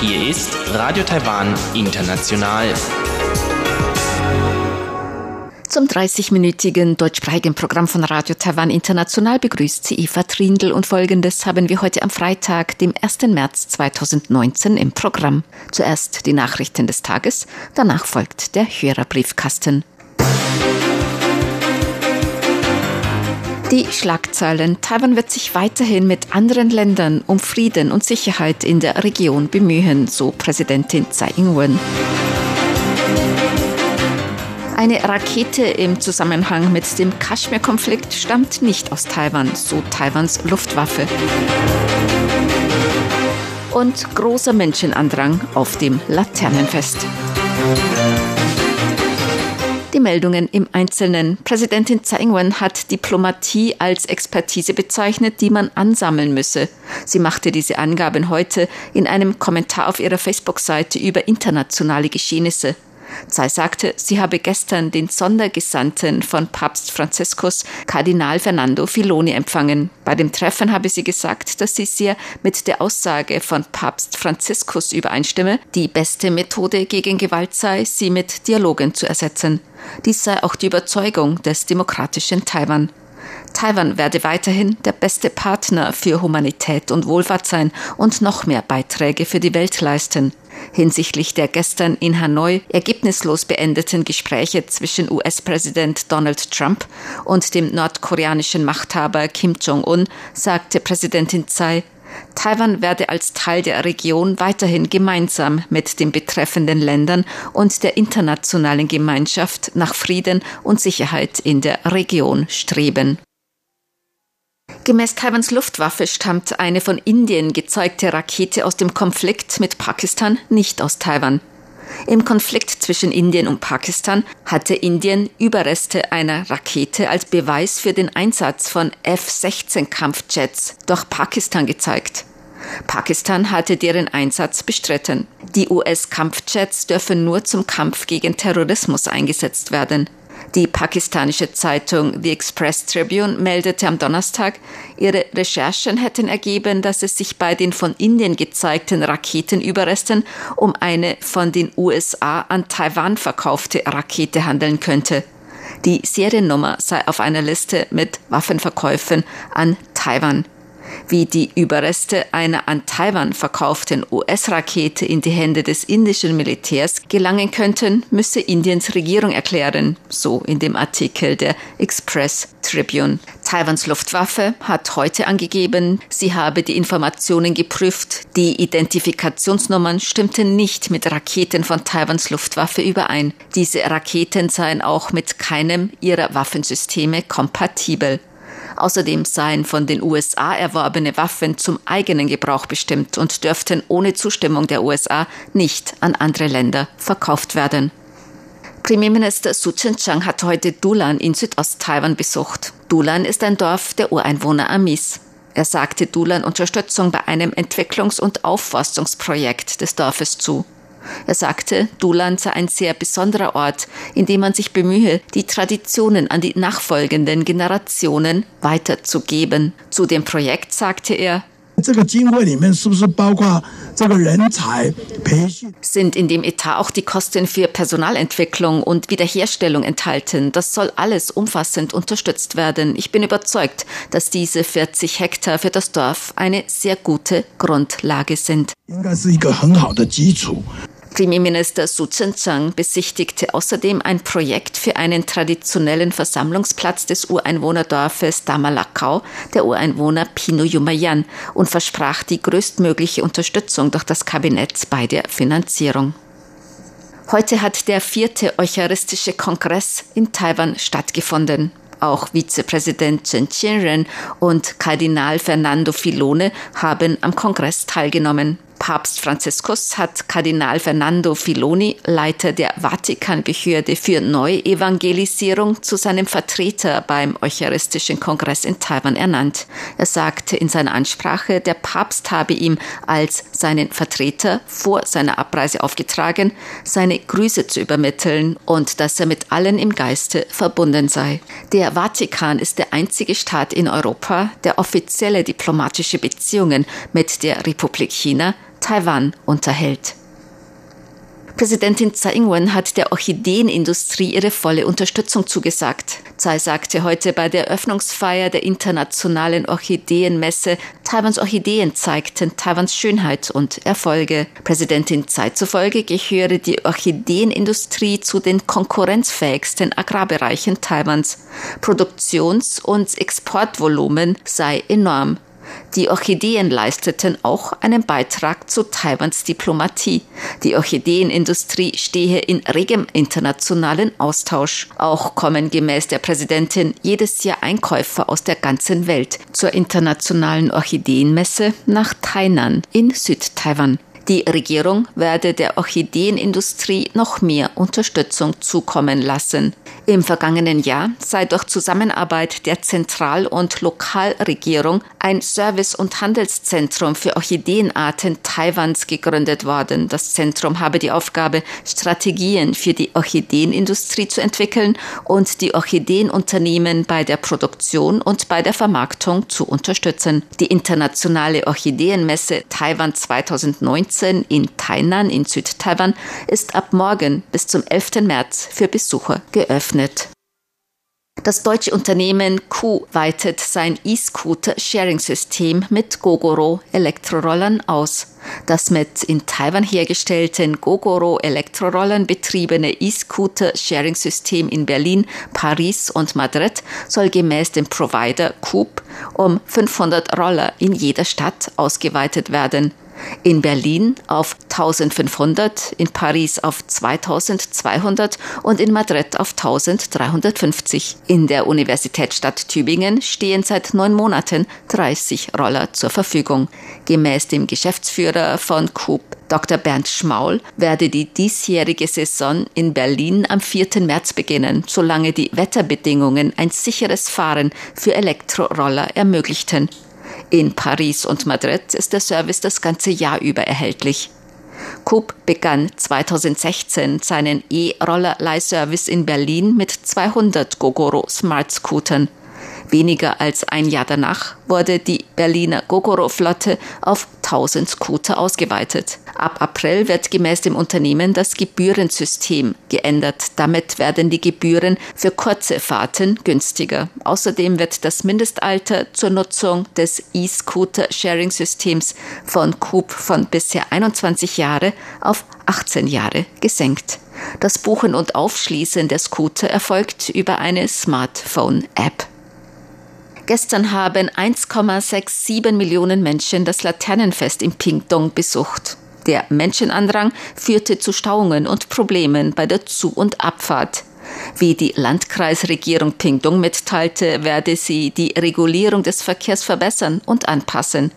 Hier ist Radio Taiwan International. Zum 30-minütigen deutschsprachigen Programm von Radio Taiwan International begrüßt sie Eva Trindl und folgendes haben wir heute am Freitag, dem 1. März 2019 im Programm. Zuerst die Nachrichten des Tages, danach folgt der Hörerbriefkasten. Die Schlagzeilen. Taiwan wird sich weiterhin mit anderen Ländern um Frieden und Sicherheit in der Region bemühen, so Präsidentin Tsai Ing-wen. Eine Rakete im Zusammenhang mit dem Kaschmir-Konflikt stammt nicht aus Taiwan, so Taiwans Luftwaffe. Und großer Menschenandrang auf dem Laternenfest. Die Meldungen im Einzelnen. Präsidentin Tsai Ing-wen hat Diplomatie als Expertise bezeichnet, die man ansammeln müsse. Sie machte diese Angaben heute in einem Kommentar auf ihrer Facebook-Seite über internationale Geschehnisse. Tsai sagte, sie habe gestern den Sondergesandten von Papst Franziskus, Kardinal Fernando Filoni, empfangen. Bei dem Treffen habe sie gesagt, dass sie sehr mit der Aussage von Papst Franziskus übereinstimme, die beste Methode gegen Gewalt sei, sie mit Dialogen zu ersetzen. Dies sei auch die Überzeugung des demokratischen Taiwan. Taiwan werde weiterhin der beste Partner für Humanität und Wohlfahrt sein und noch mehr Beiträge für die Welt leisten. Hinsichtlich der gestern in Hanoi ergebnislos beendeten Gespräche zwischen US-Präsident Donald Trump und dem nordkoreanischen Machthaber Kim Jong-un sagte Präsidentin Tsai, Taiwan werde als Teil der Region weiterhin gemeinsam mit den betreffenden Ländern und der internationalen Gemeinschaft nach Frieden und Sicherheit in der Region streben. Gemäß Taiwans Luftwaffe stammt eine von Indien gezeugte Rakete aus dem Konflikt mit Pakistan nicht aus Taiwan. Im Konflikt zwischen Indien und Pakistan hatte Indien Überreste einer Rakete als Beweis für den Einsatz von F-16 Kampfjets durch Pakistan gezeigt. Pakistan hatte deren Einsatz bestritten. Die US-Kampfjets dürfen nur zum Kampf gegen Terrorismus eingesetzt werden. Die pakistanische Zeitung The Express Tribune meldete am Donnerstag, ihre Recherchen hätten ergeben, dass es sich bei den von Indien gezeigten Raketenüberresten um eine von den USA an Taiwan verkaufte Rakete handeln könnte. Die Seriennummer sei auf einer Liste mit Waffenverkäufen an Taiwan wie die Überreste einer an Taiwan verkauften US-Rakete in die Hände des indischen Militärs gelangen könnten, müsse Indiens Regierung erklären, so in dem Artikel der Express Tribune. Taiwans Luftwaffe hat heute angegeben, sie habe die Informationen geprüft. Die Identifikationsnummern stimmten nicht mit Raketen von Taiwans Luftwaffe überein. Diese Raketen seien auch mit keinem ihrer Waffensysteme kompatibel. Außerdem seien von den USA erworbene Waffen zum eigenen Gebrauch bestimmt und dürften ohne Zustimmung der USA nicht an andere Länder verkauft werden. Premierminister Su Tseng-Chang hat heute Dulan in Südost-Taiwan besucht. Dulan ist ein Dorf der Ureinwohner Amis. Er sagte Dulan Unterstützung bei einem Entwicklungs- und Aufforstungsprojekt des Dorfes zu. Er sagte, Dulan sei ein sehr besonderer Ort, in dem man sich bemühe, die Traditionen an die nachfolgenden Generationen weiterzugeben. Zu dem Projekt sagte er, sind in dem Etat auch die Kosten für Personalentwicklung und Wiederherstellung enthalten? Das soll alles umfassend unterstützt werden. Ich bin überzeugt, dass diese 40 Hektar für das Dorf eine sehr gute Grundlage sind. Premierminister Su Tseng-Chang besichtigte außerdem ein Projekt für einen traditionellen Versammlungsplatz des Ureinwohnerdorfes Damalakau, der Ureinwohner Pino Yumayan, und versprach die größtmögliche Unterstützung durch das Kabinett bei der Finanzierung. Heute hat der vierte Eucharistische Kongress in Taiwan stattgefunden. Auch Vizepräsident Chen Qianren und Kardinal Fernando Filone haben am Kongress teilgenommen. Papst Franziskus hat Kardinal Fernando Filoni, Leiter der Vatikanbehörde für Neuevangelisierung, zu seinem Vertreter beim Eucharistischen Kongress in Taiwan ernannt. Er sagte in seiner Ansprache, der Papst habe ihm als seinen Vertreter vor seiner Abreise aufgetragen, seine Grüße zu übermitteln und dass er mit allen im Geiste verbunden sei. Der Vatikan ist der einzige Staat in Europa, der offizielle diplomatische Beziehungen mit der Republik China Taiwan unterhält. Präsidentin Tsai Ing-wen hat der Orchideenindustrie ihre volle Unterstützung zugesagt. Tsai sagte heute bei der Eröffnungsfeier der internationalen Orchideenmesse, Taiwans Orchideen zeigten Taiwans Schönheit und Erfolge. Präsidentin Tsai zufolge gehöre die Orchideenindustrie zu den konkurrenzfähigsten Agrarbereichen Taiwans. Produktions- und Exportvolumen sei enorm. Die Orchideen leisteten auch einen Beitrag zu Taiwans Diplomatie. Die Orchideenindustrie stehe in regem internationalen Austausch. Auch kommen gemäß der Präsidentin jedes Jahr Einkäufer aus der ganzen Welt zur internationalen Orchideenmesse nach Tainan in Südtaiwan. Die Regierung werde der Orchideenindustrie noch mehr Unterstützung zukommen lassen. Im vergangenen Jahr sei durch Zusammenarbeit der Zentral- und Lokalregierung ein Service- und Handelszentrum für Orchideenarten Taiwans gegründet worden. Das Zentrum habe die Aufgabe, Strategien für die Orchideenindustrie zu entwickeln und die Orchideenunternehmen bei der Produktion und bei der Vermarktung zu unterstützen. Die internationale Orchideenmesse Taiwan 2019 in Tainan in Südtaiwan ist ab morgen bis zum 11. März für Besucher geöffnet. Das deutsche Unternehmen Q weitet sein E-Scooter-Sharing-System mit Gogoro Elektrorollern aus. Das mit in Taiwan hergestellten Gogoro Elektrorollern betriebene E-Scooter-Sharing-System in Berlin, Paris und Madrid soll gemäß dem Provider Coop um 500 Roller in jeder Stadt ausgeweitet werden in Berlin auf 1500, in Paris auf 2200 und in Madrid auf 1350. In der Universitätsstadt Tübingen stehen seit neun Monaten 30 Roller zur Verfügung. Gemäß dem Geschäftsführer von Coop, Dr. Bernd Schmaul, werde die diesjährige Saison in Berlin am 4. März beginnen, solange die Wetterbedingungen ein sicheres Fahren für Elektroroller ermöglichten. In Paris und Madrid ist der Service das ganze Jahr über erhältlich. Coop begann 2016 seinen E-Roller-Leihservice in Berlin mit 200 Gogoro Smart Scootern. Weniger als ein Jahr danach wurde die Berliner Gogoro-Flotte auf 1000 Scooter ausgeweitet. Ab April wird gemäß dem Unternehmen das Gebührensystem geändert. Damit werden die Gebühren für kurze Fahrten günstiger. Außerdem wird das Mindestalter zur Nutzung des E-Scooter-Sharing-Systems von Coop von bisher 21 Jahre auf 18 Jahre gesenkt. Das Buchen und Aufschließen der Scooter erfolgt über eine Smartphone-App. Gestern haben 1,67 Millionen Menschen das Laternenfest in Pingdong besucht. Der Menschenandrang führte zu Stauungen und Problemen bei der Zu- und Abfahrt. Wie die Landkreisregierung Pingdong mitteilte, werde sie die Regulierung des Verkehrs verbessern und anpassen.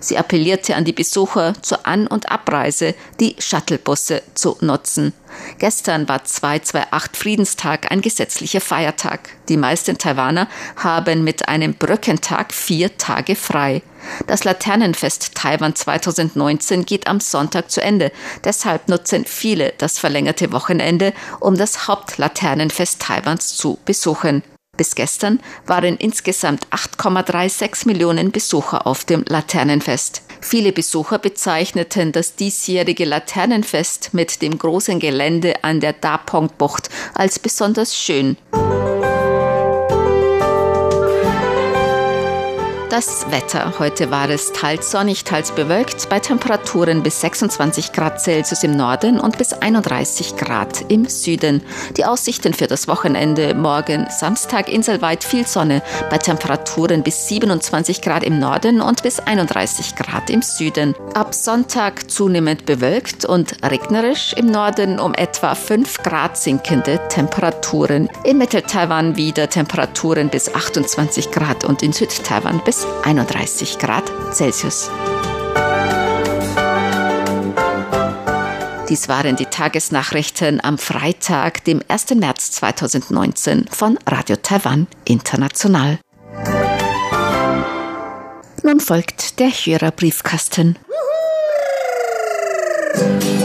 Sie appellierte an die Besucher zur An- und Abreise, die Shuttlebusse zu nutzen. Gestern war 228 Friedenstag ein gesetzlicher Feiertag. Die meisten Taiwaner haben mit einem Brückentag vier Tage frei. Das Laternenfest Taiwan 2019 geht am Sonntag zu Ende. Deshalb nutzen viele das verlängerte Wochenende, um das Hauptlaternenfest Taiwans zu besuchen. Bis gestern waren insgesamt 8,36 Millionen Besucher auf dem Laternenfest. Viele Besucher bezeichneten das diesjährige Laternenfest mit dem großen Gelände an der Dapong-Bucht als besonders schön. Das Wetter. Heute war es teils sonnig, teils bewölkt, bei Temperaturen bis 26 Grad Celsius im Norden und bis 31 Grad im Süden. Die Aussichten für das Wochenende morgen Samstag inselweit viel Sonne, bei Temperaturen bis 27 Grad im Norden und bis 31 Grad im Süden. Ab Sonntag zunehmend bewölkt und regnerisch im Norden um etwa 5 Grad sinkende Temperaturen. In Mittel-Taiwan wieder Temperaturen bis 28 Grad und in Südtaiwan bis 31 Grad Celsius. Dies waren die Tagesnachrichten am Freitag, dem 1. März 2019 von Radio Taiwan International. Nun folgt der Hörerbriefkasten. Briefkasten.